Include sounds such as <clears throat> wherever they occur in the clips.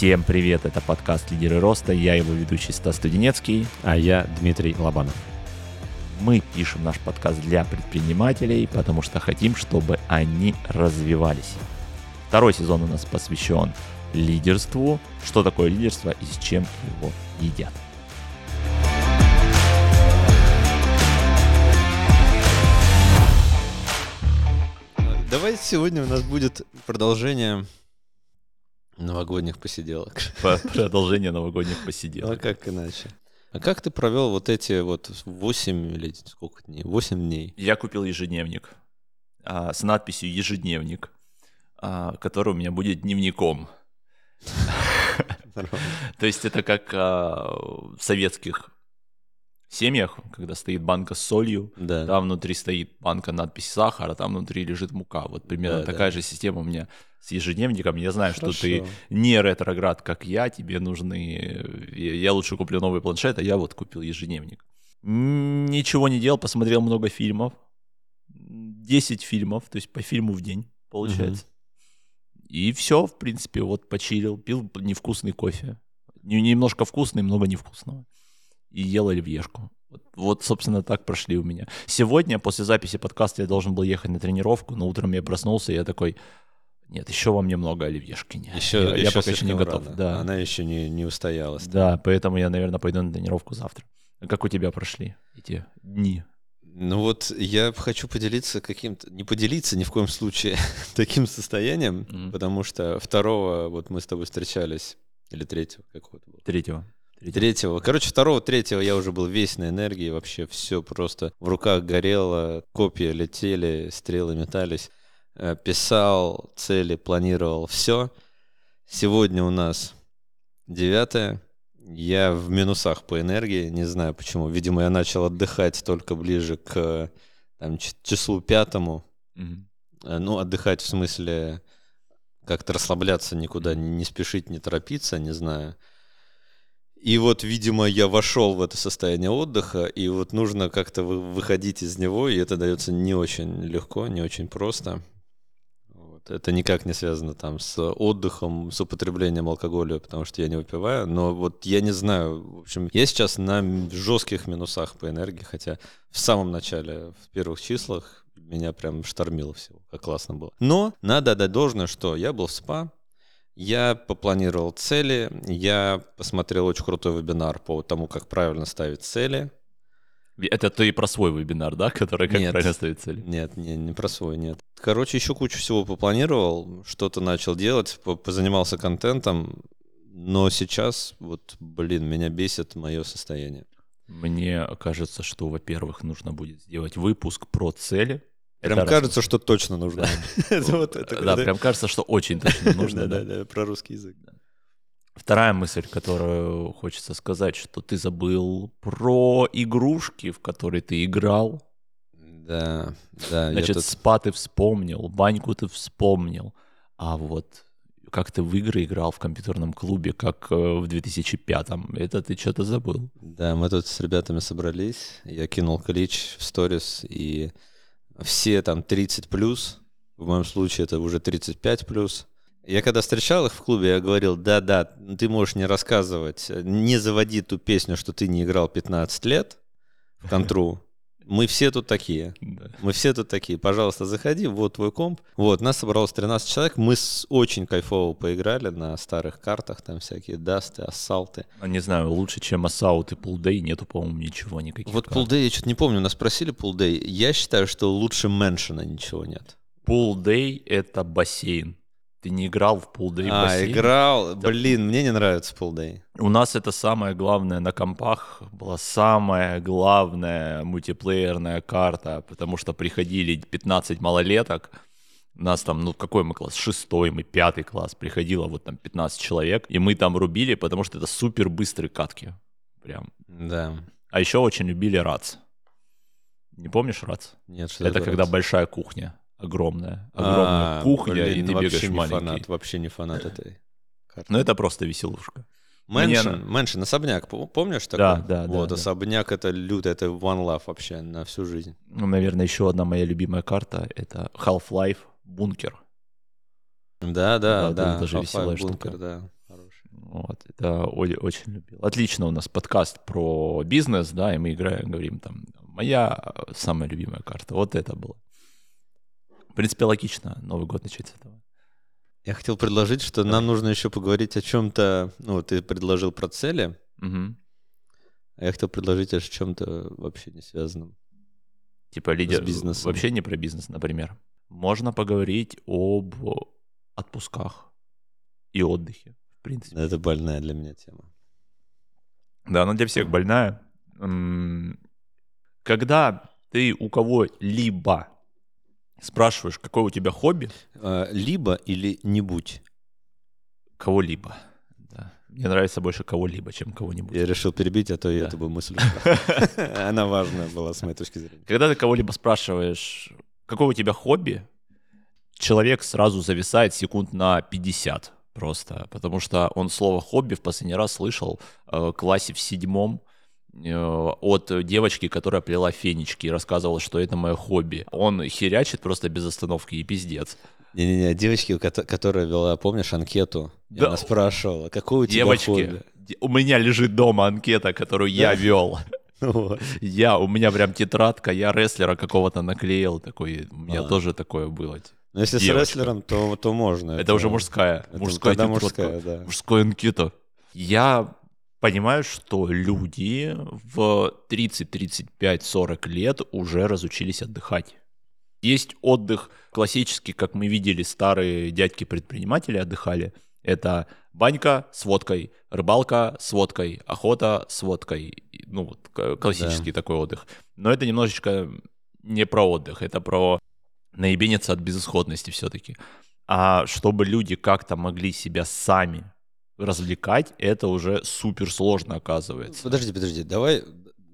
Всем привет, это подкаст «Лидеры роста», я его ведущий Стас Студенецкий. А я Дмитрий Лобанов. Мы пишем наш подкаст для предпринимателей, потому что хотим, чтобы они развивались. Второй сезон у нас посвящен лидерству, что такое лидерство и с чем его едят. Давайте сегодня у нас будет продолжение новогодних посиделок. <laughs> Продолжение новогодних посиделок. А как иначе? А как ты провел вот эти вот 8 или сколько дней? 8 дней. Я купил ежедневник а, с надписью «Ежедневник», а, который у меня будет дневником. <laughs> <laughs> То есть это как а, в советских семьях, когда стоит банка с солью, Да. там внутри стоит банка надпись сахар, а там внутри лежит мука. Вот примерно Да, такая да. же система у меня с ежедневником. Я знаю, что ты Хорошо. не ретроград, как я, тебе нужны... Я лучше куплю новый планшет, а я вот купил ежедневник. Ничего не делал, посмотрел много фильмов. 10 фильмов, то есть по фильму в день, получается. И все, в принципе, вот почилил, пил невкусный кофе. Не- Немножко вкусный, много невкусного. И ел оливьешку. Вот, вот, собственно, так прошли у меня. Сегодня, после записи подкаста, я должен был ехать на тренировку, но утром я проснулся, и я такой, нет, еще во мне много оливьешки. нет. Еще, я, я еще пока еще не готов. рано. Да. Она еще не, не устоялась. да, поэтому я, наверное, пойду на тренировку завтра. А как у тебя прошли эти дни? Ну вот я хочу поделиться каким-то, не поделиться ни в коем случае <laughs> таким состоянием, Мгм. потому что второго, вот мы с тобой встречались, или третьего какого-то. Третьего. Третьего. Короче, второго, третьего я уже был весь на энергии, вообще все просто в руках горело, копья летели, стрелы метались. Э, Писал цели, планировал все. Сегодня у нас девятое. Я в минусах по энергии, не знаю почему. Видимо, я начал отдыхать только ближе к там, числу пятому. Э, Ну, отдыхать в смысле как-то расслабляться, никуда не спешить, не торопиться, не знаю. И вот, видимо, я вошел в это состояние отдыха, и вот нужно как-то вы- выходить из него, и это дается не очень легко, не очень просто. Вот. Это никак не связано там с отдыхом, с употреблением алкоголя, потому что я не выпиваю. Но вот я не знаю, в общем, я сейчас на жестких минусах по энергии, хотя в самом начале, в первых числах, меня прям штормило всего, как классно было. Но надо отдать должное, что я был в СПА, я попланировал цели, я посмотрел очень крутой вебинар по тому, как правильно ставить цели. Это ты про свой вебинар, да, <laughs> который как Нет. правильно ставить цели? Нет, не, не про свой, нет. Короче, еще кучу всего попланировал, что-то начал делать, по- позанимался контентом, но сейчас, вот, блин, меня бесит мое состояние. Мне кажется, что, во-первых, нужно будет сделать выпуск про цели. Прям Это раз. кажется, что точно нужно. Да, <laughs> прям кажется, что очень точно <laughs> нужно. Да, да. про русский язык. Вторая мысль, которую хочется сказать, что ты забыл про игрушки, в которые ты играл. Да, да. Значит, тут- спа ты вспомнил, баньку ты вспомнил. А вот как ты в игры играл в компьютерном клубе, как э, в 2005-м, это ты что-то забыл. Да, мы тут с ребятами собрались, я кинул клич в сторис, и все там 30 плюс, в моем случае это уже 35 плюс. Я когда встречал их в клубе, я говорил, да-да, ты можешь не рассказывать, не заводи ту песню, что ты не играл 15 лет в контру. Мы все тут такие. Да. Мы все тут такие. Пожалуйста, заходи, вот твой комп. Вот, нас собралось 13 человек. Мы с- очень кайфово поиграли на старых картах, там всякие дасты, ассалты. Ну, Не знаю, лучше, чем Assault и Day нету, по-моему, ничего, никаких. Вот Day, я что-то не помню, нас спросили Day. Я считаю, что лучше Мэншена ничего нет. Day — это бассейн. Ты не играл в Day а, бассейн? играл. Блин, мне не нравится Day. У нас это самое главное на компах была самая главная мультиплеерная карта, потому что приходили 15 малолеток, у нас там, ну какой мы класс, шестой, мы пятый класс, приходило вот там 15 человек, и мы там рубили, потому что это супер быстрые катки, прям. Да. А еще очень любили Rats. Не помнишь Rats? Нет, что Это когда большая кухня, огромная, огромная А, кухня, блин, и ты вообще бегаешь не маленький. фанат, вообще не фанат этой карты. Ну это просто веселушка. Mansion, Mansion, особняк, пом- помнишь такой? Да, да, да, Вот, да. особняк это люто, это one love вообще на всю жизнь. Ну, наверное, еще одна моя любимая карта — это Half-Life Bunker. Да, да, Да, да. Half-Life веселая Bunker, штука. да. Хороший. Вот, это очень любил. Отлично у нас подкаст про бизнес, да, и мы играем, говорим там, моя самая любимая карта. Вот это было. В принципе, логично Новый год начать с этого. Я хотел предложить, что нам нужно еще поговорить о чем-то. Ну, ты предложил про цели, Мгм. а я хотел предложить о чем-то вообще не связанном. Типа лидер бизнесом. вообще не про бизнес, например. Можно поговорить об отпусках и отдыхе, в принципе. Это больная для меня тема. Да, она для всех больная. Когда ты у кого-либо спрашиваешь, какое у тебя хобби, А, Либо или не будь. кого-либо. Да. Мне нравится больше кого-либо, чем кого-нибудь. Я решил перебить, а то я Да. эту бы мысль. <laughs> Она важная была с моей точки зрения. Когда ты кого-либо спрашиваешь, какое у тебя хобби, человек сразу зависает секунд на 50 просто, потому что он слово «хобби» в последний раз слышал э, в классе в седьмом э, от девочки, которая плела фенечки и рассказывала, что это мое хобби. Он херячит просто без остановки и пиздец. Не-не-не, девочки, кото- которая вела, помнишь, анкету? Да. Она спрашивала, какое у тебя Девочки, хобби? у меня лежит дома анкета, которую я вел. <laughs> Я, у меня прям тетрадка, я рестлера какого-то наклеил, такой, у меня А. тоже такое было. Но если с рестлером, то, то можно. Это, уже мужская, мужская тетрадка. мужская, да. анкета. Я понимаю, что люди в 30, 35, 40 лет уже разучились отдыхать. Есть отдых классический, как мы видели, старые дядьки-предприниматели отдыхали. Это банька с водкой, рыбалка с водкой, охота с водкой. Ну, вот классический такой отдых. Но это немножечко не про отдых, это про наебениться от безысходности все-таки. А чтобы люди как-то могли себя сами развлекать, это уже супер сложно оказывается. Подожди, подожди, давай,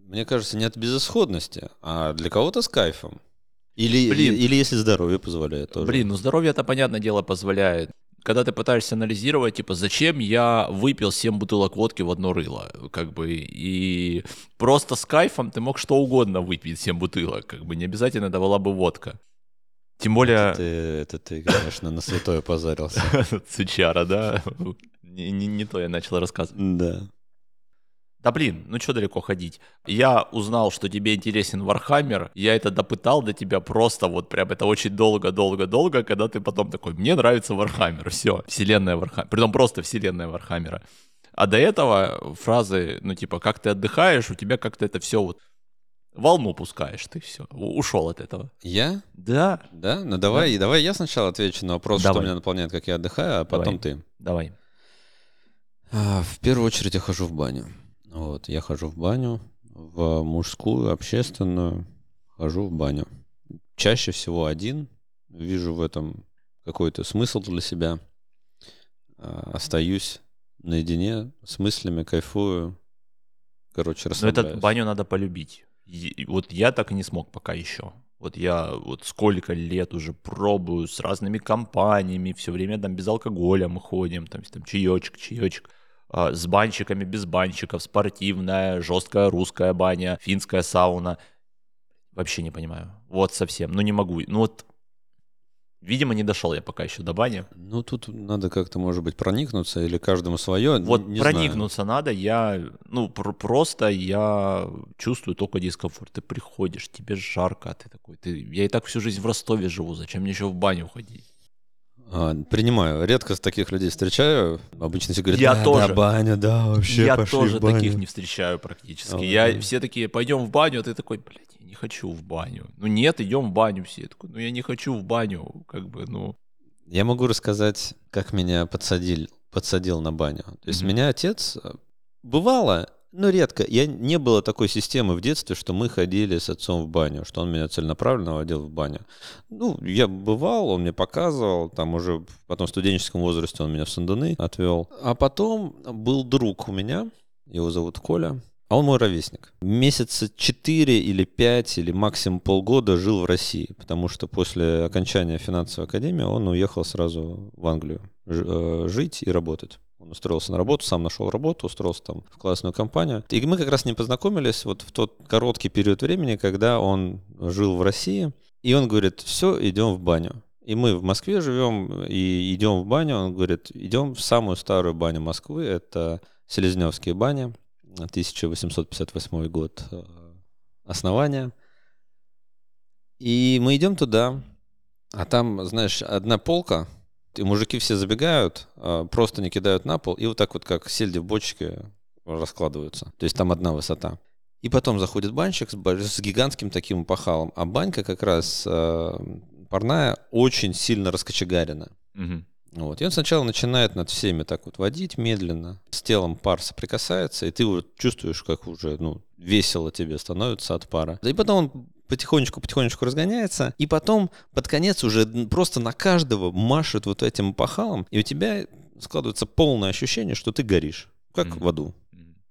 мне кажется, не от безысходности, а для кого-то с кайфом. Или, Блин. или если здоровье позволяет тоже. Блин, ну здоровье это, понятное дело, позволяет. Когда ты пытаешься анализировать, типа, зачем я выпил 7 бутылок водки в одно рыло, как бы, и просто с кайфом ты мог что угодно выпить 7 бутылок, как бы, не обязательно это была бы водка. Тем более... Это ты, это ты, конечно, на святое позарился. <laughs> Сучара, да? Не, не- не то я начал рассказывать. Да. Да блин, ну что далеко ходить? Я узнал, что тебе интересен Warhammer, я это допытал до тебя просто вот прям это очень долго-долго-долго, когда ты потом такой, мне нравится Warhammer, все, вселенная Warhammer а, притом просто вселенная Warhammer а. А до этого фразы, ну типа, как ты отдыхаешь, у тебя как-то это все вот волну пускаешь, ты все, ушел от этого. Я? Да, Да? Ну давай, давай я сначала отвечу на вопрос, что Давай. меня наполняет, как я отдыхаю, а потом ты. давай. А, В первую очередь я хожу в баню. Вот, я хожу в баню, в мужскую, общественную, хожу в баню. Чаще всего один, вижу в этом какой-то смысл для себя. А, Остаюсь наедине с мыслями, кайфую. Короче, Но расслабляюсь. этот баню надо полюбить. И- вот я так и не смог пока еще. Вот я вот сколько лет уже пробую с разными компаниями, все время там без алкоголя мы ходим, там, там чаечек, чаечек, с банщиками, без банщиков, спортивная, жесткая русская баня, финская сауна. Вообще не понимаю. Вот совсем. Ну не могу. Ну вот, видимо, не дошел я пока еще до бани. Ну, тут надо как-то, может быть, проникнуться или каждому свое. Вот не знаю. проникнуться надо, я, ну, пр- просто я чувствую только дискомфорт. Ты приходишь, тебе жарко, а ты такой, ты, я и так всю жизнь в Ростове живу, зачем мне еще в баню ходить? А, принимаю. Редко с таких людей встречаю. Обычно все говорят, Я да, тоже. да, баня, да, вообще я пошли тоже в баню». таких не встречаю практически. А, я, да. все такие, пойдем в баню, а ты такой, блядь, я не хочу в баню. Ну нет, идем в баню все. Я такой, ну я не хочу в баню, как бы, ну. Я могу рассказать, как меня подсадил, подсадил на баню. То есть Мгм. меня отец... э, Бывало, но редко. Я не было такой системы в детстве, что мы ходили с отцом в баню, что он меня целенаправленно водил в баню. Ну, я бывал, он мне показывал, там уже потом в студенческом возрасте он меня в Санданы отвел. А потом был друг у меня, его зовут Коля, а он мой ровесник. Месяца 4 или 5 или максимум полгода жил в России, потому что после окончания финансовой академии он уехал сразу в Англию э, жить и работать. Он устроился на работу, сам нашел работу, устроился там в классную компанию. И мы как раз не познакомились вот в тот короткий период времени, когда он жил в России. И он говорит, все, идем в баню. И мы в Москве живем и идем в баню. Он говорит, идем в самую старую баню Москвы. Это Селезневские бани, 1858 год э, основания. И мы идем туда, а там, знаешь, одна полка, и мужики все забегают, а, просто не кидают на пол, и вот так вот, как сельди в бочке, раскладываются. То есть там одна высота. И потом заходит банщик с, с гигантским таким пахалом. А банька как раз э, парная очень сильно раскочегарена. Мгм. Вот. И он сначала начинает над всеми так вот водить медленно. С телом пар соприкасается, и ты вот чувствуешь, как уже ну, весело тебе становится от пара. Да и потом он потихонечку-потихонечку разгоняется, и потом под конец уже просто на каждого машет вот этим пахалом, и у тебя складывается полное ощущение, что ты горишь, как Мгм. в аду.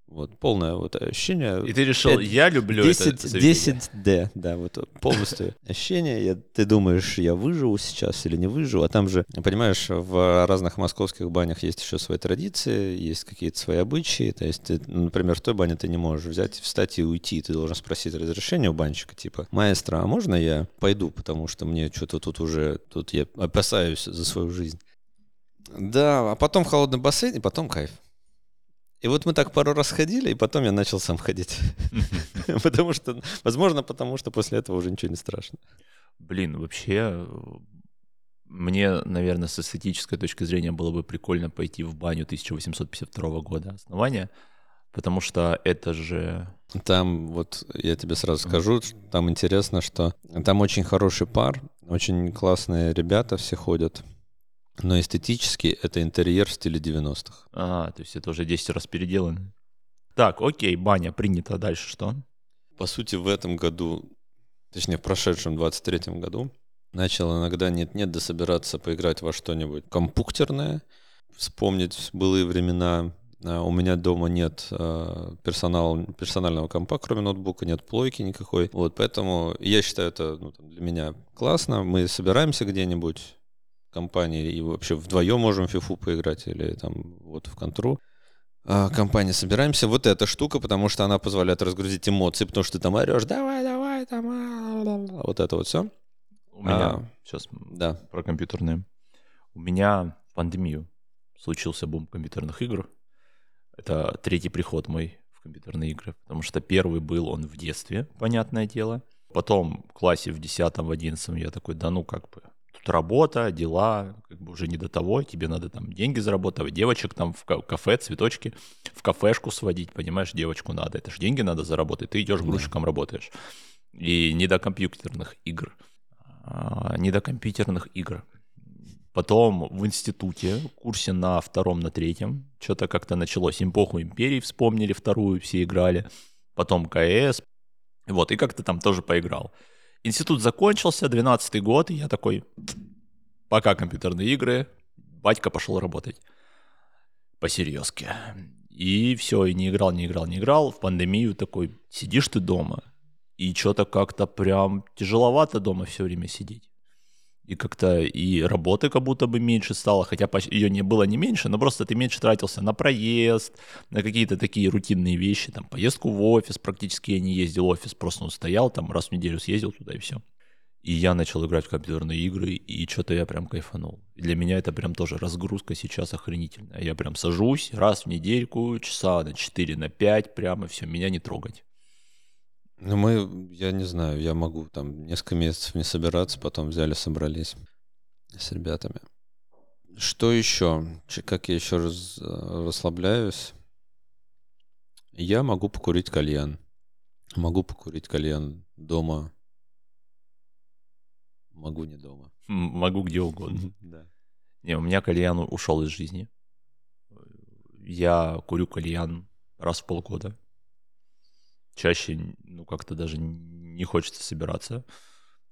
Вот, полное вот ощущение. И ты решил, Пять- я люблю 10, это заведение. 10D, да, вот полностью <laughs> ощущение. Я, ты думаешь, я выживу сейчас или не выживу, а там же, понимаешь, в разных московских банях есть еще свои традиции, есть какие-то свои обычаи. То есть, ты, например, в той бане ты не можешь взять, встать и уйти. Ты должен спросить разрешение у банщика, типа, маэстро, а можно я пойду, потому что мне что-то тут уже, тут я опасаюсь за свою жизнь. Да, а потом холодный бассейн, и потом кайф. И вот мы так пару раз ходили, и потом я начал сам ходить. <laughs> Потому что, возможно, потому что после этого уже ничего не страшно. Блин, вообще, мне, наверное, с эстетической точки зрения было бы прикольно пойти в баню 1852 года основания, потому что это же... Там, вот я тебе сразу скажу, там интересно, что там очень хороший пар, очень классные ребята все ходят, но эстетически это интерьер в стиле 90-х. А, то есть это уже 10 раз переделано. Так, окей, баня принята. Дальше что? По сути, в этом году, точнее, в прошедшем 23-м году, начал иногда нет-нет дособираться поиграть во что-нибудь компьютерное, вспомнить былые времена. А, У меня дома нет а, персонал, персонального компа, кроме ноутбука, нет плойки никакой. Вот, поэтому я считаю это ну, для меня классно. Мы собираемся где-нибудь компании и вообще вдвоем можем в фифу поиграть или там вот в контру. А, компании собираемся. Вот эта штука, потому что она позволяет разгрузить эмоции, потому что ты там орешь, давай, давай, там, а-ла-ла-ла». вот это вот все. У меня... А, Сейчас Да. про компьютерные. У меня в пандемию случился бум компьютерных игр. Это третий приход мой в компьютерные игры, потому что первый был он в детстве, понятное дело. Потом в классе в 10 в 11 я такой, да ну как бы, тут работа, дела, как бы уже не до того, тебе надо там деньги заработать, девочек там в ка- кафе, цветочки, в кафешку сводить, понимаешь, девочку надо, это же деньги надо заработать, ты идешь Да. грузчиком работаешь. И не до компьютерных игр. А, не до компьютерных игр. Потом в институте, курсе на втором, на третьем, что-то как-то началось. Эпоху империи вспомнили вторую, все играли. Потом КС. Вот, и как-то там тоже поиграл. Институт закончился, 12 год, и я такой, пока компьютерные игры, батька пошел работать. Посерьезки. И все, и не играл, не играл, не играл. В пандемию такой, сидишь ты дома, и что-то как-то прям тяжеловато дома все время сидеть. И как-то и работы как будто бы меньше стало, хотя ее не было не меньше, но просто ты меньше тратился на проезд, на какие-то такие рутинные вещи, там поездку в офис, практически я не ездил в офис, просто он стоял, там раз в неделю съездил туда и все. И я начал играть в компьютерные игры, и что-то я прям кайфанул. Для меня это прям тоже разгрузка сейчас охренительная. Я прям сажусь раз в недельку, часа на 4, на 5, прямо все, меня не трогать. Ну, мы, я не знаю, я могу там несколько месяцев не собираться, потом взяли, собрались с ребятами. Что еще? Как я еще раз э, расслабляюсь? Я могу покурить кальян. Могу покурить кальян дома. Могу не дома. Могу где угодно. <laughs> Да. Не, у меня кальян ушел из жизни. Я курю кальян раз в полгода. Чаще, ну, как-то даже не хочется собираться.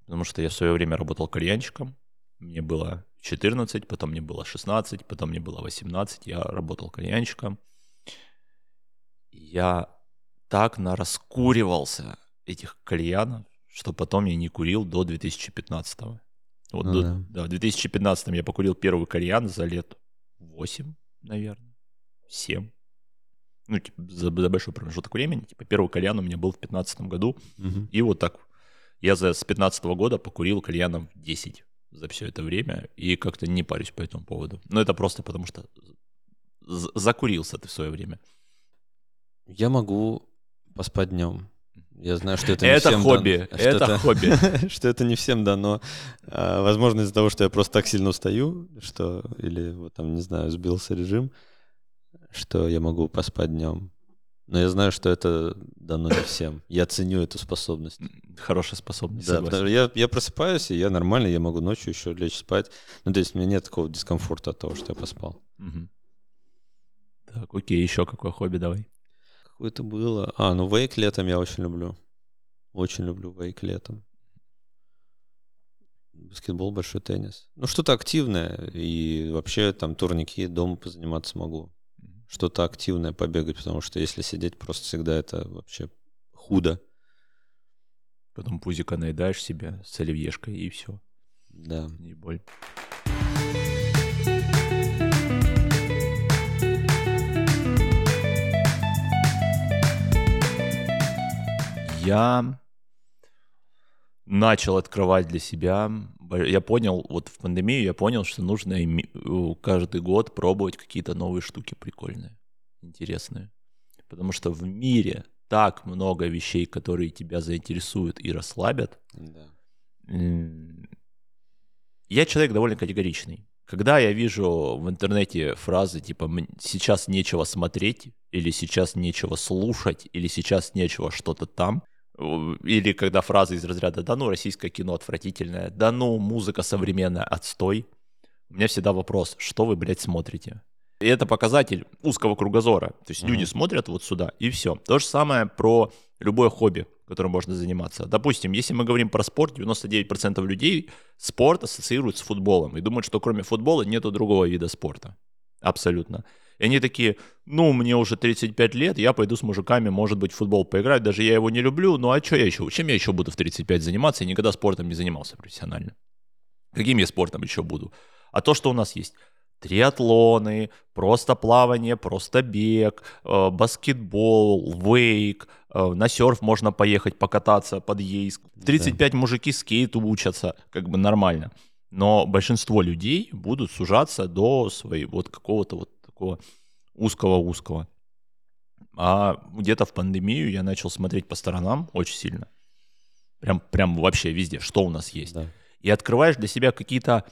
Потому что я в свое время работал кальянщиком. Мне было 14, потом мне было 16, потом мне было 18. Я работал кальянщиком. Я так нараскуривался этих кальянов, что потом я не курил до 2015 Вот Ну до- да. да, в 2015 я покурил первый кальян за лет 8, наверное, 7. Ну, типа, за, за большой промежуток времени. Типа, первый кальян у меня был в 2015 году. Мгм. И вот так я за, с 15 года покурил кальянов 10 за все это время и как-то не парюсь по этому поводу. Но это просто потому, что закурился ты в свое время. Я могу поспать днем. Я знаю, что это не Это всем хобби, дано, что это хобби. <laughs> что это не всем дано. А, Возможно, из-за того, что я просто так сильно устаю, что или вот там, не знаю, сбился режим, что я могу поспать днем. Но я знаю, что это дано не всем. Я ценю эту способность. Хорошая способность, Да, потому что я, я просыпаюсь, и я нормально, я могу ночью еще лечь спать. Ну, то есть у меня нет такого дискомфорта от того, что я поспал. Мгм. Так, окей, еще какое хобби давай. Какое-то было. А, ну вейк летом я очень люблю. Очень люблю вейк летом. Баскетбол, большой теннис. Ну, что-то активное. И вообще там турники дома позаниматься могу. Что-то активное побегать, потому что если сидеть просто всегда это вообще худо. Потом пузика наедаешь себе с оливьешкой и все. Да. Не боль. Я начал открывать для себя. Я понял, вот в пандемию я понял, что нужно каждый год пробовать какие-то новые штуки прикольные, интересные. Потому что в мире так много вещей, которые тебя заинтересуют и расслабят, да. Я человек довольно категоричный. Когда я вижу в интернете фразы типа «М- «сейчас нечего смотреть» или «сейчас нечего слушать» или «сейчас нечего что-то там», или когда фразы из разряда «да ну, российское кино отвратительное», «да ну, музыка современная, отстой», у меня всегда вопрос, что вы, блядь, смотрите? И это показатель узкого кругозора. То есть Мгм. люди смотрят вот сюда, и все. То же самое про любое хобби, которым можно заниматься. Допустим, если мы говорим про спорт, 99% людей спорт ассоциируют с футболом и думают, что кроме футбола нету другого вида спорта. Абсолютно. И они такие, ну, мне уже 35 лет, я пойду с мужиками, может быть, в футбол поиграть, даже я его не люблю, ну а что я еще, чем я еще буду в 35 заниматься? Я никогда спортом не занимался профессионально. Каким я спортом еще буду? А то, что у нас есть триатлоны, просто плавание, просто бег, э, баскетбол, вейк, э, на серф можно поехать покататься под Ейск. В 35 мужики скейту учатся, как бы нормально. Но большинство людей будут сужаться до своей вот какого-то вот такого узкого-узкого. А где-то в пандемию я начал смотреть по сторонам очень сильно. Прям, прям вообще везде, что у нас есть Да. и открываешь для себя какие-то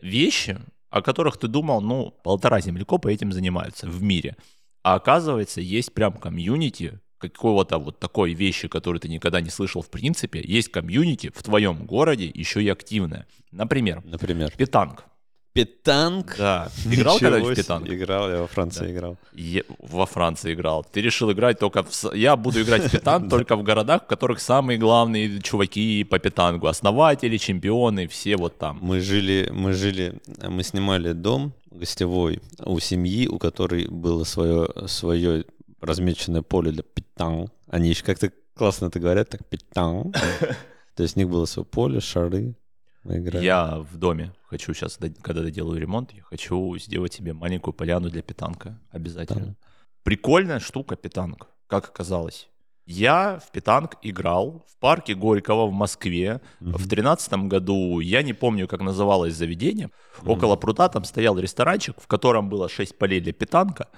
вещи, о которых ты думал, ну, полтора землекопа этим занимаются в мире. А оказывается, есть прям комьюнити какого-то вот такой вещи, которую ты никогда не слышал в принципе. Есть комьюнити в твоем городе еще и активное. Например, Например. питанг. Питанг. Да. Играл когда-нибудь в питанг? Играл, я во Франции Да. играл. Е- во Франции играл. Ты решил играть только в... Я буду играть в питанг <laughs> только в городах, в которых самые главные чуваки по питангу. Основатели, чемпионы, все вот там. Мы жили, мы жили, мы снимали дом гостевой у семьи, у которой было свое, свое размеченное поле для питанг. Они еще как-то классно это говорят, так питанг. <laughs> То есть у них было свое поле, шары. Мы играли. Я в доме хочу сейчас, когда доделаю ремонт, я хочу сделать себе маленькую поляну для питанка. Обязательно. Да. Прикольная штука питанг, как оказалось. Я в питанг играл в парке Горького в Москве. Мгм. В тринадцатом году, я не помню, как называлось заведение, Мгм. около пруда там стоял ресторанчик, в котором было 6 полей для питанка.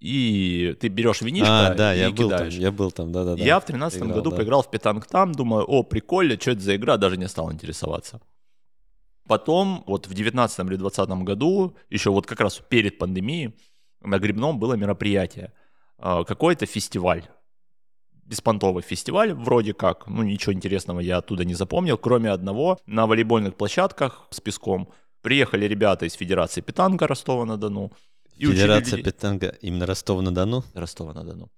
И ты берешь винишко А, да, и я был там, кидаешь. я был там, да-да-да. Я в тринадцатом году да. поиграл в питанг там, думаю, о, прикольно, что это за игра, даже не стал интересоваться. Потом, вот в девятнадцатом или двадцатом году, еще вот как раз перед пандемией, на Грибном было мероприятие. А, Какой-то фестиваль. Беспонтовый фестиваль, вроде как. Ну, ничего интересного я оттуда не запомнил, кроме одного. На волейбольных площадках с песком приехали ребята из Федерации Питанга Ростова-на-Дону. И Федерация людей- питанга именно Ростова-на-Дону? Ростова-на-Дону.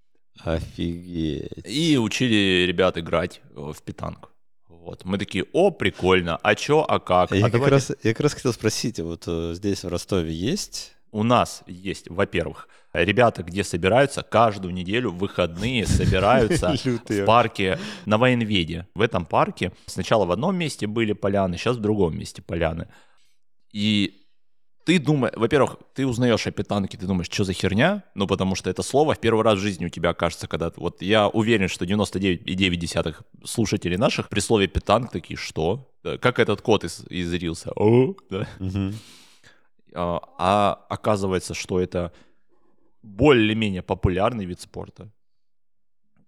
Офигеть. И учили ребят играть э, в питанг. Вот. Мы такие, о, прикольно, а чё, а как? Я, А как давайте- раз, я как раз хотел спросить, вот э, здесь в Ростове есть? У нас есть, во-первых, ребята, где собираются каждую неделю в выходные собираются <laughs> в парке на военведе. В этом парке сначала в одном месте были поляны, сейчас в другом месте поляны. И ты думаешь, во-первых, ты узнаешь о питанке, ты думаешь, что за херня, ну, потому что это слово в первый раз в жизни у тебя окажется, когда... Вот я уверен, что 99,9 слушателей наших при слове питанк такие, что? Как этот кот из, из Рилса? О, да? А, а оказывается, что это более-менее популярный вид спорта.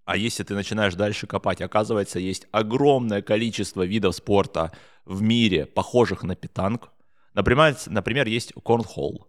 А если ты начинаешь дальше копать, оказывается, есть огромное количество видов спорта в мире, похожих на питанг. Например, например есть корнхолл.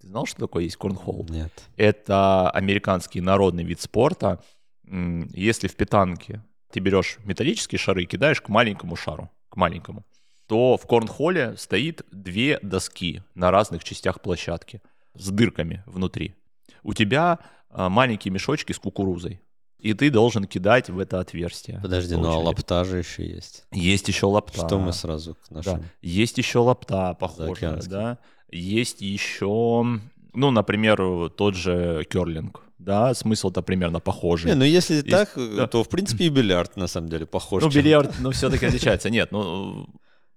Ты знал, что такое есть корнхолл? Нет. Это американский народный вид спорта. Если в питанке ты берешь металлические шары и кидаешь к маленькому шару, к маленькому, то в корнхолле стоит две доски на разных частях площадки с дырками внутри. У тебя а, маленькие мешочки с кукурузой, и ты должен кидать в это отверстие. Подожди, по ну а лапта же еще есть. Есть еще лапта. Что мы сразу к Да. нашему? Есть еще лапта, Заокеанский. да. Есть еще, ну, например, тот же керлинг, да, смысл-то примерно похожий. Не, ну если Есть- так, да. то в принципе и бильярд на самом деле похож. Ну, бильярд, ну, все-таки отличается. Нет, ну,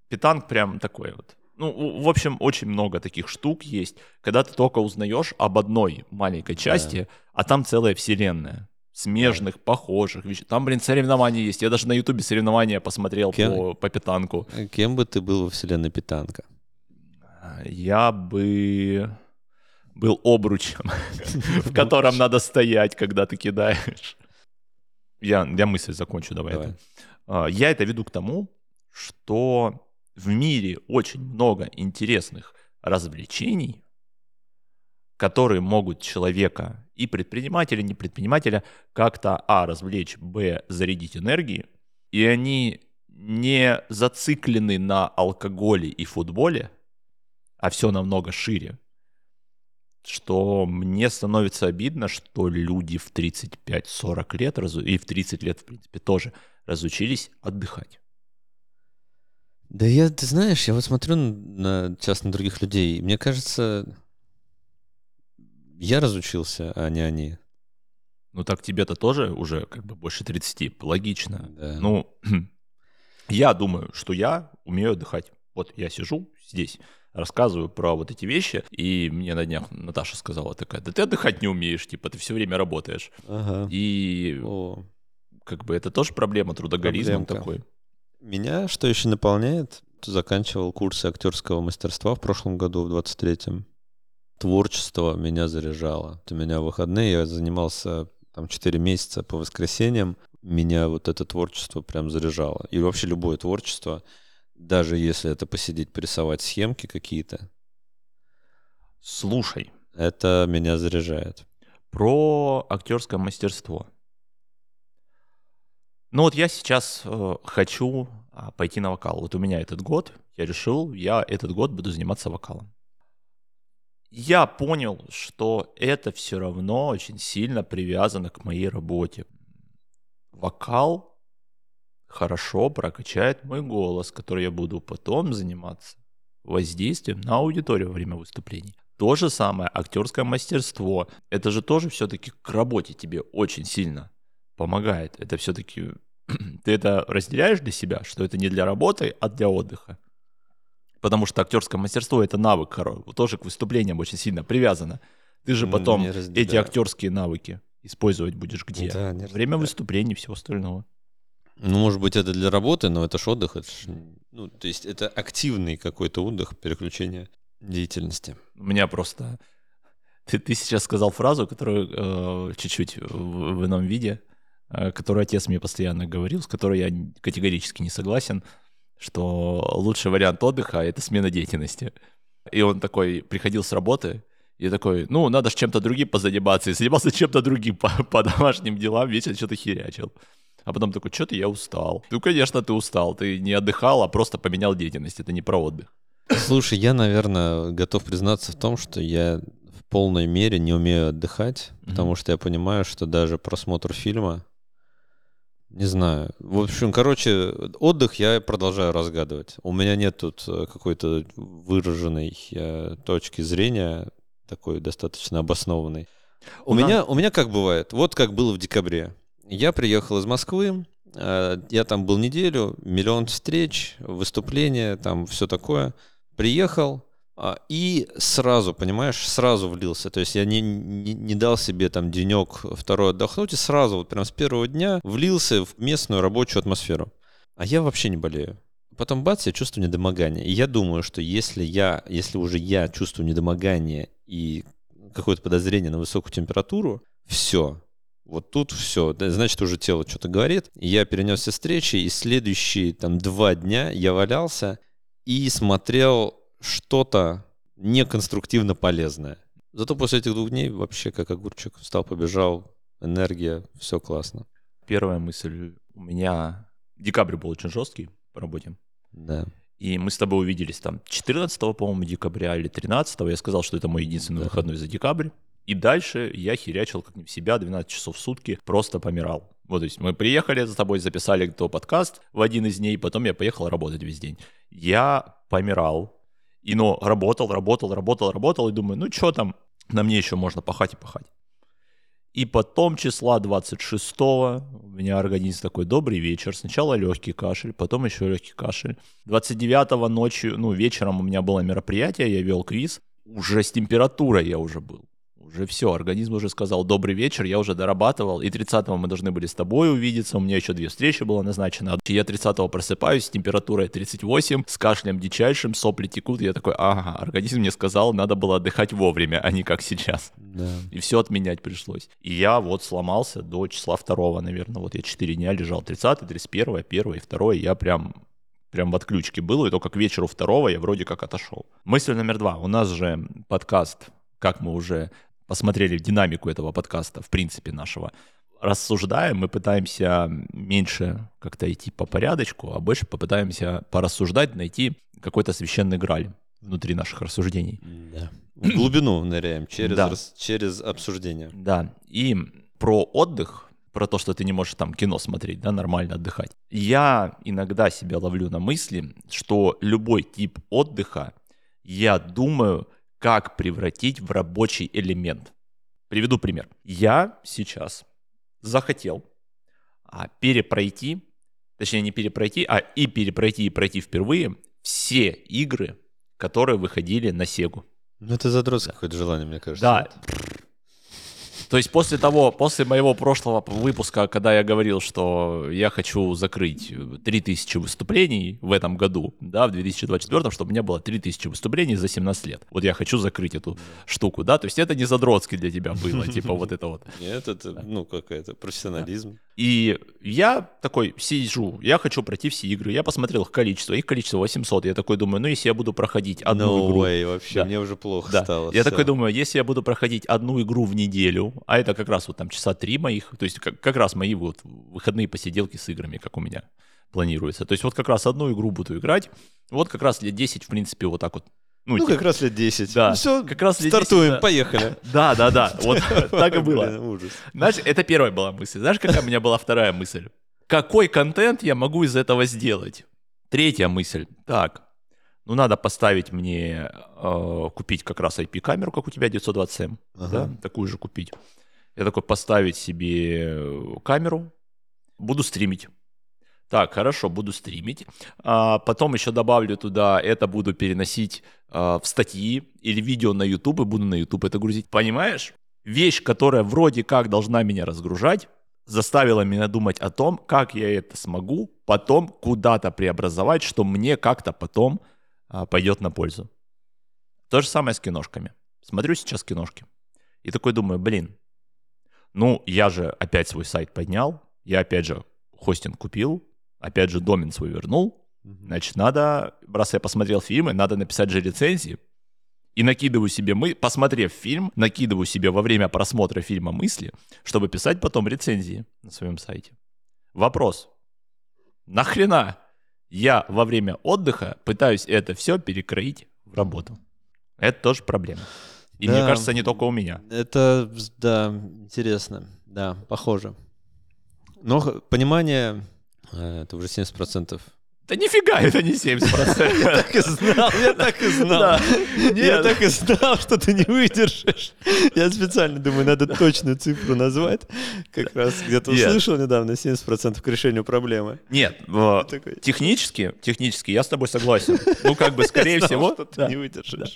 питанг прям такой вот. Ну, в- в общем, очень много таких штук есть, когда ты только узнаешь об одной маленькой части, а там целая вселенная смежных, похожих вещей. Там, блин, соревнования есть. Я даже на ютубе соревнования посмотрел Кем? по, по питанку. Кем бы ты был во вселенной Питанка? Я бы был обручем, <laughs> в котором надо стоять, когда ты кидаешь. Я, я мысль закончу, давай. Давай. это. А, Я это веду к тому, что в мире очень много интересных развлечений, которые могут человека и предпринимателя, и не предпринимателя как-то, а, развлечь, б, зарядить энергией, и они не зациклены на алкоголе и футболе, а все намного шире, что мне становится обидно, что люди в 35-40 лет, разу- и в 30 лет, в принципе, тоже разучились отдыхать. Да я, ты знаешь, я вот смотрю на, сейчас на других людей, мне кажется, я разучился, а не они. Ну так тебе-то тоже уже как бы больше 30, логично. Да. Ну, <clears throat> я думаю, что я умею отдыхать. Вот я сижу здесь, рассказываю про вот эти вещи, и мне на днях Наташа сказала такая, да ты отдыхать не умеешь, типа, ты все время работаешь. Ага. И О. как бы это тоже проблема, трудоголизм Проблемка. такой. Меня что еще наполняет? Заканчивал курсы актерского мастерства в прошлом году, в 23-м. Творчество меня заряжало. У меня в выходные я занимался там 4 месяца по воскресеньям. Меня вот это творчество прям заряжало. И вообще любое творчество, даже если это посидеть, порисовать схемки какие-то, Слушай, это меня заряжает. про актерское мастерство. Ну вот я сейчас э, хочу а, пойти на вокал. Вот у меня этот год, я решил, я этот год буду заниматься вокалом. Я понял, что это все равно очень сильно привязано к моей работе. Вокал хорошо прокачает мой голос, который я буду потом заниматься воздействием на аудиторию во время выступлений. То же самое актерское мастерство. Это же тоже все-таки к работе тебе очень сильно помогает. Это все-таки <clears throat> ты это разделяешь для себя, что это не для работы, а для отдыха. Потому что актерское мастерство это навык, тоже к выступлениям очень сильно привязано. Ты же потом не эти разделяю. актерские навыки использовать будешь где? Да, не время разделяю. выступлений и всего остального. Ну, может быть, это для работы, но это ж отдых. Это ж, ну, то есть это активный какой-то отдых, переключение деятельности. У меня просто... Ты, ты сейчас сказал фразу, которую э, чуть-чуть в, в ином виде, э, которую отец мне постоянно говорил, с которой я категорически не согласен, что лучший вариант отдыха — это смена деятельности. И он такой приходил с работы, и такой, ну, надо же чем-то другим позаниматься. И занимался чем-то другим по, <laughs> по домашним делам, вечно что-то херячил. А потом такой, что-то я устал. Ну, конечно, ты устал. Ты не отдыхал, а просто поменял деятельность. Это не про отдых. Слушай, я, наверное, готов признаться в том, что я в полной мере не умею отдыхать, Мгм. потому что я понимаю, что даже просмотр фильма, не знаю. В общем, короче, отдых я продолжаю разгадывать. У меня нет тут э, какой-то выраженной э, точки зрения, такой достаточно обоснованной. У, У нас- меня, у меня как бывает, вот как было в декабре. Я приехал из Москвы, э, я там был неделю, миллион встреч, выступления, там все такое. Приехал, И сразу, понимаешь, сразу влился. То есть я не, не, не дал себе там денек второй отдохнуть, и сразу, вот прям с первого дня влился в местную рабочую атмосферу. А я вообще не болею. Потом бац, я чувствую недомогание. И я думаю, что если я, если уже я чувствую недомогание и какое-то подозрение на высокую температуру, все. Вот тут все. Значит, уже тело что-то говорит. Я перенес встречи, и следующие там два дня я валялся и смотрел что-то неконструктивно полезное. Зато после этих двух дней вообще как огурчик встал, побежал, энергия, все классно. Первая мысль у меня... Декабрь был очень жесткий по работе. Да. И мы с тобой увиделись там 14, по-моему, декабря или 13. Я сказал, что это мой единственный Да. выходной за декабрь. И дальше я херячил как не в себя 12 часов в сутки, просто помирал. Вот, то есть мы приехали за тобой, записали то подкаст в один из дней, потом я поехал работать весь день. Я помирал, и, ну, работал, работал, работал, работал, и думаю, ну, что там, на мне еще можно пахать и пахать. И потом числа 26 у меня организм такой, добрый вечер. Сначала легкий кашель, потом еще легкий кашель. 29 ночью, ну, вечером у меня было мероприятие, я вел квиз. Уже с температурой я уже был. Уже все, организм уже сказал добрый вечер, я уже дорабатывал. И 30-го мы должны были с тобой увидеться, у меня еще две встречи было назначено. Я 30-го просыпаюсь с температурой 38, с кашлем дичайшим, сопли текут. Я такой, ага, организм мне сказал, надо было отдыхать вовремя, а не как сейчас. Да. И все отменять пришлось. И я вот сломался до числа второго, наверное. Вот я 4 дня лежал. 30, 31, 1 и 2. Я прям прям в отключке был, и только к вечеру второго я вроде как отошел. Мысль номер два. У нас же подкаст, как мы уже посмотрели динамику этого подкаста, в принципе, нашего, рассуждаем, мы пытаемся меньше как-то идти по порядочку, а больше попытаемся порассуждать, найти какой-то священный граль внутри наших рассуждений. Да. В глубину ныряем через, Да. рас- через обсуждение. Да, и про отдых, про то, что ты не можешь там кино смотреть, да, нормально отдыхать. Я иногда себя ловлю на мысли, что любой тип отдыха, я думаю, как превратить в рабочий элемент. Приведу пример. Я сейчас захотел а, перепройти, точнее не перепройти, а и перепройти и пройти впервые все игры, которые выходили на Сегу. Ну, это задротское какое-то желание, мне кажется. Да. То есть после того, после моего прошлого выпуска, когда я говорил, что я хочу закрыть 3000 выступлений в этом году, да, в 2024, чтобы у меня было 3000 выступлений за 17 лет. Вот я хочу закрыть эту штуку, да, то есть это не задротски для тебя было, <laughs> типа вот это вот. Нет, это, ну, какая-то профессионализм. И я такой сижу, я хочу пройти все игры, я посмотрел их количество, их количество 800, я такой думаю, ну если я буду проходить одну No игру, way, вообще, Да. мне уже плохо да. стало. Я всё. такой думаю, если я буду проходить одну игру в неделю, а это как раз вот там часа три моих, то есть как, как раз мои вот выходные посиделки с играми, как у меня планируется. То есть вот как раз одну игру буду играть, вот как раз лет 10, в принципе, вот так вот. Ну, Ну, типа, как раз лет 10. Да, Ну, все, как раз лет 10, стартуем, да. поехали. <laughs> Да, да, да, вот <laughs> так и было. Знаешь, это первая была мысль. Знаешь, какая у меня была вторая мысль? Какой контент я могу из этого сделать? Третья мысль. Так, ну надо поставить мне, э, купить как раз IP-камеру, как у тебя 920M, Ага. да, такую же купить. Я такой поставить себе камеру, буду стримить. Так, хорошо, буду стримить. А, потом еще добавлю туда, это буду переносить а, в статьи или видео на YouTube, и буду на YouTube это грузить. Понимаешь? Вещь, которая вроде как должна меня разгружать, заставила меня думать о том, как я это смогу потом куда-то преобразовать, что мне как-то потом а, пойдет на пользу. То же самое с киношками. Смотрю сейчас киношки. И такой думаю, блин, ну, я же опять свой сайт поднял, я опять же хостинг купил, опять же домен свой вернул, значит, надо, раз я посмотрел фильмы, надо написать же рецензии, и накидываю себе, мы, посмотрев фильм, накидываю себе во время просмотра фильма мысли, чтобы писать потом рецензии на своем сайте. Вопрос. Нахрена я во время отдыха пытаюсь это все перекроить в работу? Это тоже проблема. И мне Да. кажется, не только у меня. Это, да, интересно. Да, похоже. Но понимание, э, это уже 70% Да нифига, это не 70%. Я так и знал, я так и знал. Я так и знал, что ты не выдержишь. Я специально думаю, надо точную цифру назвать. Как раз где-то услышал недавно 70% к решению проблемы. Нет, технически, технически я с тобой согласен. Ну, как бы, скорее всего, что ты не выдержишь.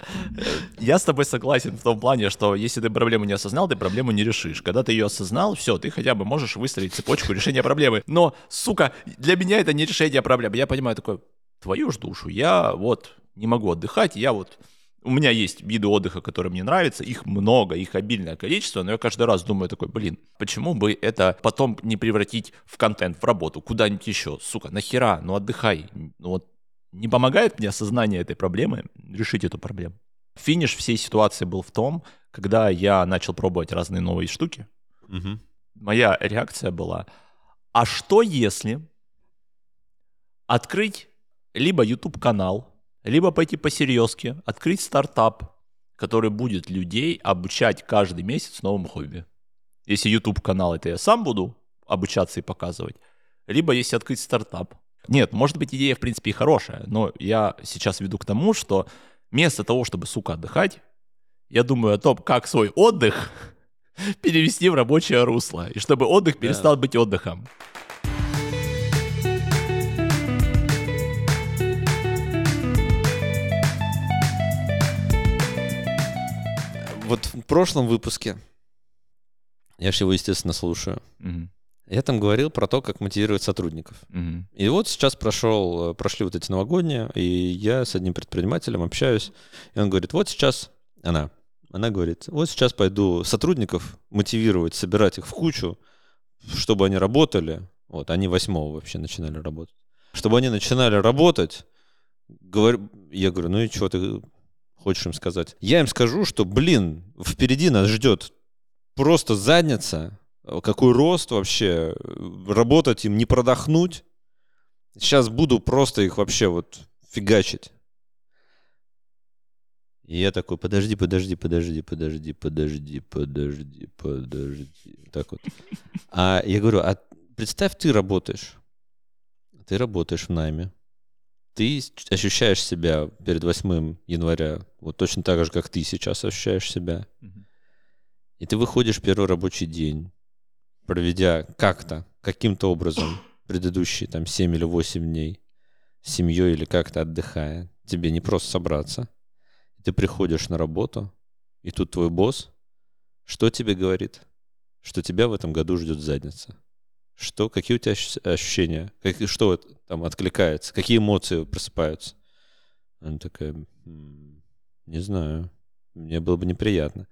я с тобой согласен в том плане, что если ты проблему не осознал, ты проблему не решишь. Когда ты ее осознал, все, ты хотя бы можешь выстроить цепочку решения проблемы. Но, сука, для меня это не решение проблемы. Я понимаю такой, твою ж душу, я вот не могу отдыхать, я вот... У меня есть виды отдыха, которые мне нравятся, их много, их обильное количество, но я каждый раз думаю такой, блин, почему бы это потом не превратить в контент, в работу, куда-нибудь еще, сука, нахера, ну отдыхай, ну вот не помогает мне осознание этой проблемы решить эту проблему. Финиш всей ситуации был в том, когда я начал пробовать разные новые штуки. Мгм. Моя реакция была, а что если открыть либо YouTube-канал, либо пойти по серьезке, открыть стартап, который будет людей обучать каждый месяц новым хобби. Если YouTube-канал, это я сам буду обучаться и показывать, либо если открыть стартап. Нет, может быть, идея, в принципе, и хорошая, но я сейчас веду к тому, что вместо того, чтобы, сука, отдыхать, я думаю о том, как свой отдых <laughs> перевести в рабочее русло, и чтобы отдых перестал быть отдыхом. Вот в прошлом выпуске, я же его, естественно, слушаю, Мгм, я там говорил про то, как мотивировать сотрудников. мгм, И вот сейчас прошел, э, прошли вот эти новогодние, и я с одним предпринимателем общаюсь, и он говорит, вот сейчас, она, она говорит, вот сейчас пойду сотрудников мотивировать, собирать их в кучу, чтобы они работали, вот, они восьмого вообще начинали работать, чтобы они начинали работать, говорю, я говорю, ну и что ты хочешь им сказать? Я им скажу, что, блин, впереди нас ждет просто задница, э, какой рост вообще, э, работать им не продохнуть, Сейчас буду просто их вообще вот фигачить. И я такой, подожди, подожди, подожди, подожди, подожди, подожди, подожди. Так вот. А я говорю, а представь, ты работаешь. Ты работаешь в найме. Ты ощущаешь себя перед 8 января вот точно так же, как ты сейчас ощущаешь себя. И ты выходишь в первый рабочий день, проведя как-то, каким-то образом <coughs> предыдущие там 7 или 8 дней с семьей или как-то отдыхая. Тебе не просто собраться. Ты приходишь на работу, и тут твой босс, что тебе говорит? Что тебя в этом году ждет задница. Что, какие у тебя ощ- ощущения? Как, что там откликается? Какие эмоции просыпаются? Она такая, «М, не знаю, мне было бы неприятно.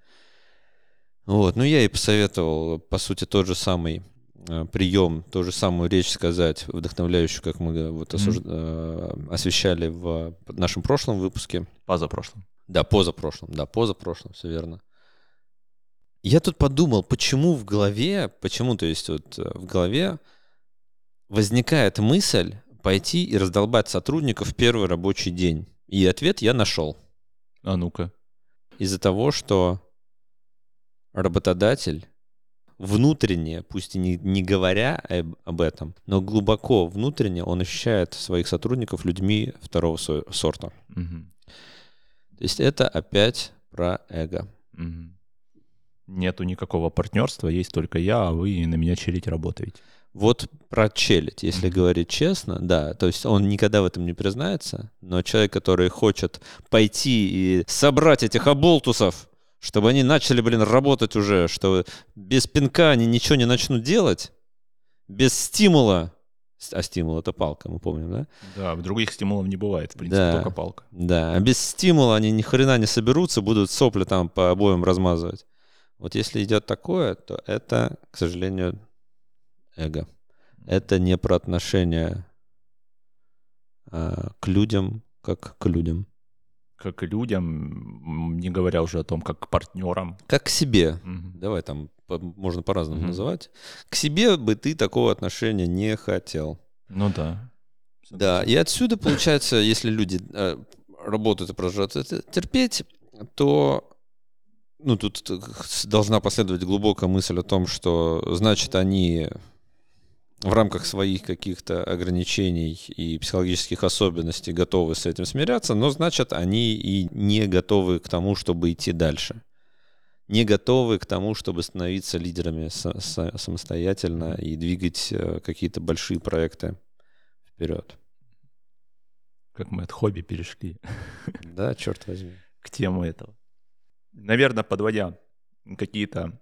Вот, ну я ей посоветовал, по сути, тот же самый э, прием, ту же самую речь сказать, вдохновляющую, как мы э, вот осуж- э, освещали в нашем прошлом выпуске. Позапрошлым. Да, позапрошлом, да, позапрошлом, все верно. Я тут подумал, почему в голове, почему, то есть вот э, в голове возникает мысль пойти и раздолбать сотрудников в первый рабочий день. И ответ я нашел. А ну-ка. из-за того, что работодатель внутренне, пусть и не, не говоря об, об этом, но глубоко внутренне он ощущает своих сотрудников людьми второго со- сорта. Мгм, То есть это опять про эго. мгм. Нету никакого партнерства, есть только я, а вы на меня челить работаете. Вот про челядь, если говорить честно, да, то есть он никогда в этом не признается, но человек, который хочет пойти и собрать этих оболтусов, чтобы они начали, блин, работать уже, что без пинка они ничего не начнут делать, без стимула, а стимул это палка, мы помним, да? Да, других стимулов не бывает, в принципе, Да. только палка. Да, а без стимула они ни хрена не соберутся, будут сопли там по обоим размазывать. Вот если идет такое, то это, к сожалению, эго. Это не про отношение а, к людям, как к людям. Как и людям, не говоря уже о том, как к партнерам. Как к себе. Мгм. Давай там по- можно по-разному Мгм. называть. К себе бы ты такого отношения не хотел. Ну да. Да, и отсюда получается, если люди э, работают и продолжают это терпеть, то ну, тут э, должна последовать глубокая мысль о том, что значит они в рамках своих каких-то ограничений и психологических особенностей готовы с этим смиряться, но значит, они и не готовы к тому, чтобы идти дальше. Не готовы к тому, чтобы становиться лидерами самостоятельно и двигать э, какие-то большие проекты вперед. Как мы от хобби перешли. Да, черт возьми. К тему этого. Наверное, подводя какие-то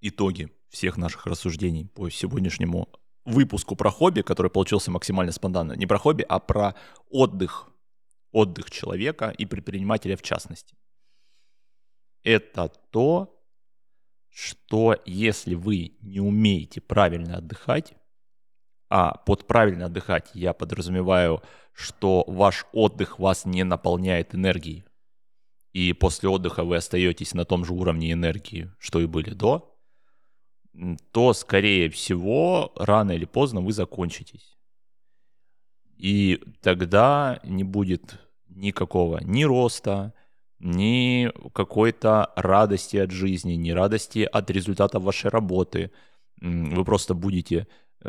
итоги всех наших рассуждений по сегодняшнему выпуску про хобби, который получился максимально спонтанно. Не про хобби, а про отдых. Отдых человека и предпринимателя в частности. Это то, что если вы не умеете правильно отдыхать, а под правильно отдыхать я подразумеваю, что ваш отдых вас не наполняет энергией, и после отдыха вы остаетесь на том же уровне энергии, что и были до, то, скорее всего, рано или поздно вы закончитесь. И тогда не будет никакого ни роста, ни какой-то радости от жизни, ни радости от результата вашей работы. Вы просто будете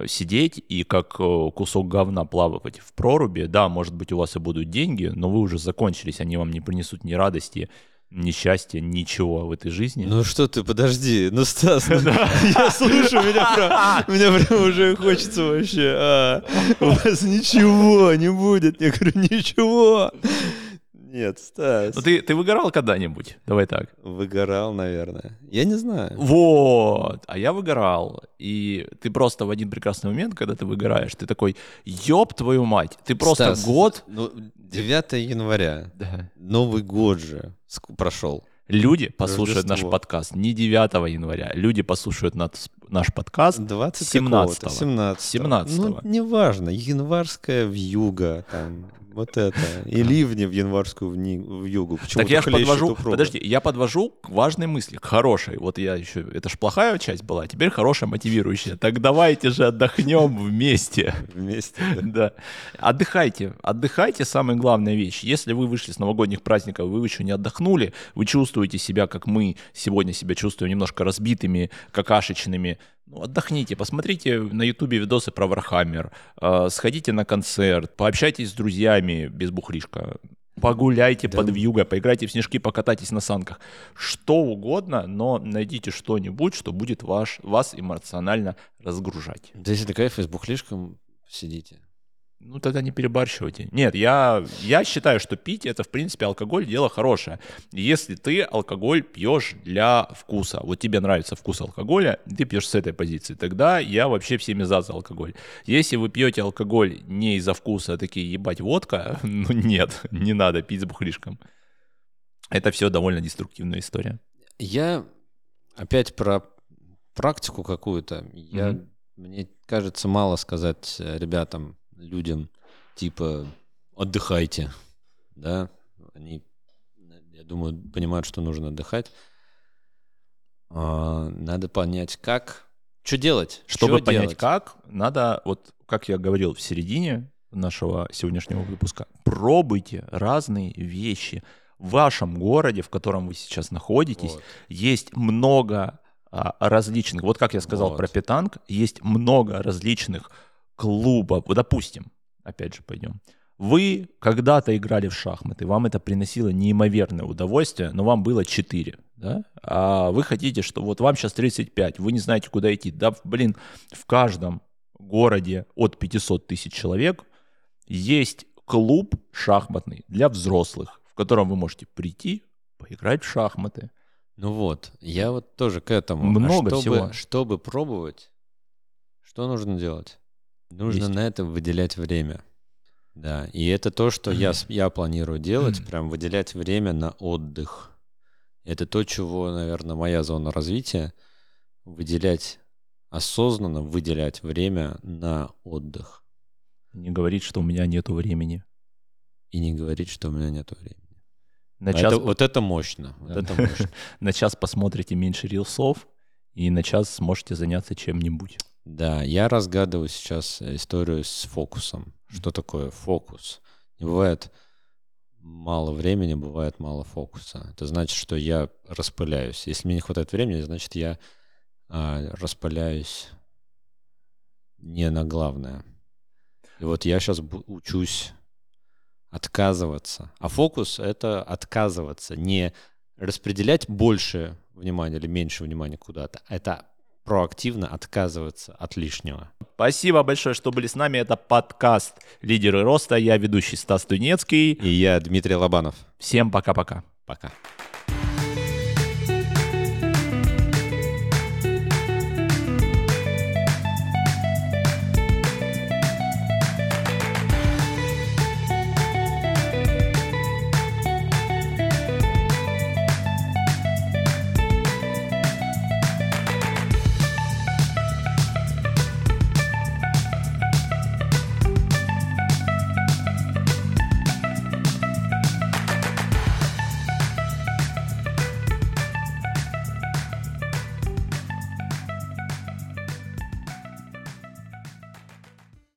сидеть и как э, кусок говна плавать в проруби. Да, может быть, у вас и будут деньги, но вы уже закончились, они вам не принесут ни радости, несчастья, ничего в этой жизни. Ну что ты, подожди, ну Стас, ну, <laughs> <laughs> я меня прям, меня прям уже хочется вообще, а, у вас ничего не будет, я говорю, ничего. Нет, Стас. Ну ты, ты выгорал когда-нибудь? Давай так. Выгорал, наверное. Я не знаю. Вот. А я выгорал. И ты просто в один прекрасный момент, когда ты выгораешь, ты такой, ёб твою мать, ты просто Стас, год... Ну, 9 января. Да. Новый год же прошел. Люди послушают Рождество. наш подкаст не 9 января, люди послушают наш, подкаст 20 17 17 17 Ну, неважно, январская вьюга, там, вот это. И ливни в январскую в, ни, в югу. Почему так я же подвожу, подожди, я подвожу к важной мысли, к хорошей. Вот я еще, это ж плохая часть была, а теперь хорошая, мотивирующая. Так давайте же отдохнем вместе. Вместе, <laughs> да. Отдыхайте, отдыхайте, самая главная вещь. Если вы вышли с новогодних праздников, вы еще не отдохнули, вы чувствуете себя, как мы сегодня себя чувствуем, немножко разбитыми, какашечными, ну, отдохните, посмотрите на ютубе видосы про Warhammer, э, сходите на концерт, пообщайтесь с друзьями без бухлишка, погуляйте да. под вьюгой, поиграйте в снежки, покатайтесь на санках. Что угодно, но найдите что-нибудь, что будет ваш, вас эмоционально разгружать. Да если ты кайф с бухлишком сидите. Ну, тогда не перебарщивайте. Нет, я, я считаю, что пить это, в принципе, алкоголь дело хорошее. Если ты алкоголь пьешь для вкуса, вот тебе нравится вкус алкоголя, ты пьешь с этой позиции, тогда я вообще всеми за за алкоголь. Если вы пьете алкоголь не из-за вкуса, а такие ебать водка, <laughs> ну нет, не надо пить с бухлишком. Это все довольно деструктивная история. Я опять про практику какую-то. Я, mm-hmm. Мне кажется, мало сказать ребятам, людям, типа, отдыхайте, да, они, я думаю, понимают, что нужно отдыхать. А, надо понять, как, что делать. Чтобы что понять, делать? как, надо, вот как я говорил в середине нашего сегодняшнего выпуска, пробуйте разные вещи. В вашем городе, в котором вы сейчас находитесь, вот. есть много а, различных, вот как я сказал вот. про питанг, есть много различных клуба, допустим, опять же пойдем, вы когда-то играли в шахматы, вам это приносило неимоверное удовольствие, но вам было 4, да? А вы хотите, что вот вам сейчас 35, вы не знаете, куда идти. Да, блин, в каждом городе от 500 тысяч человек есть клуб шахматный для взрослых, в котором вы можете прийти, поиграть в шахматы. Ну вот, я вот тоже к этому. Много а чтобы, всего. Чтобы пробовать, что нужно делать? Нужно есть. на это выделять время. Да, и это то, что я, я планирую делать, прям выделять время на отдых. Это то, чего, наверное, моя зона развития. Выделять, осознанно выделять время на отдых. Не говорить, что у меня нет времени. И не говорить, что у меня нет времени. На час... это, вот это мощно. Вот это мощно. <laughs> на час посмотрите меньше рилсов, и на час сможете заняться чем-нибудь. Да, я разгадываю сейчас историю с фокусом. Что такое фокус? Не бывает мало времени, бывает мало фокуса. Это значит, что я распыляюсь. Если мне не хватает времени, значит, я а, распыляюсь не на главное. И вот я сейчас учусь отказываться. А фокус — это отказываться, не распределять больше внимания или меньше внимания куда-то. Это проактивно отказываться от лишнего. Спасибо большое, что были с нами. Это подкаст «Лидеры роста». Я ведущий Стас Тунецкий. И я Дмитрий Лобанов. Всем пока-пока. Пока. -пока. пока.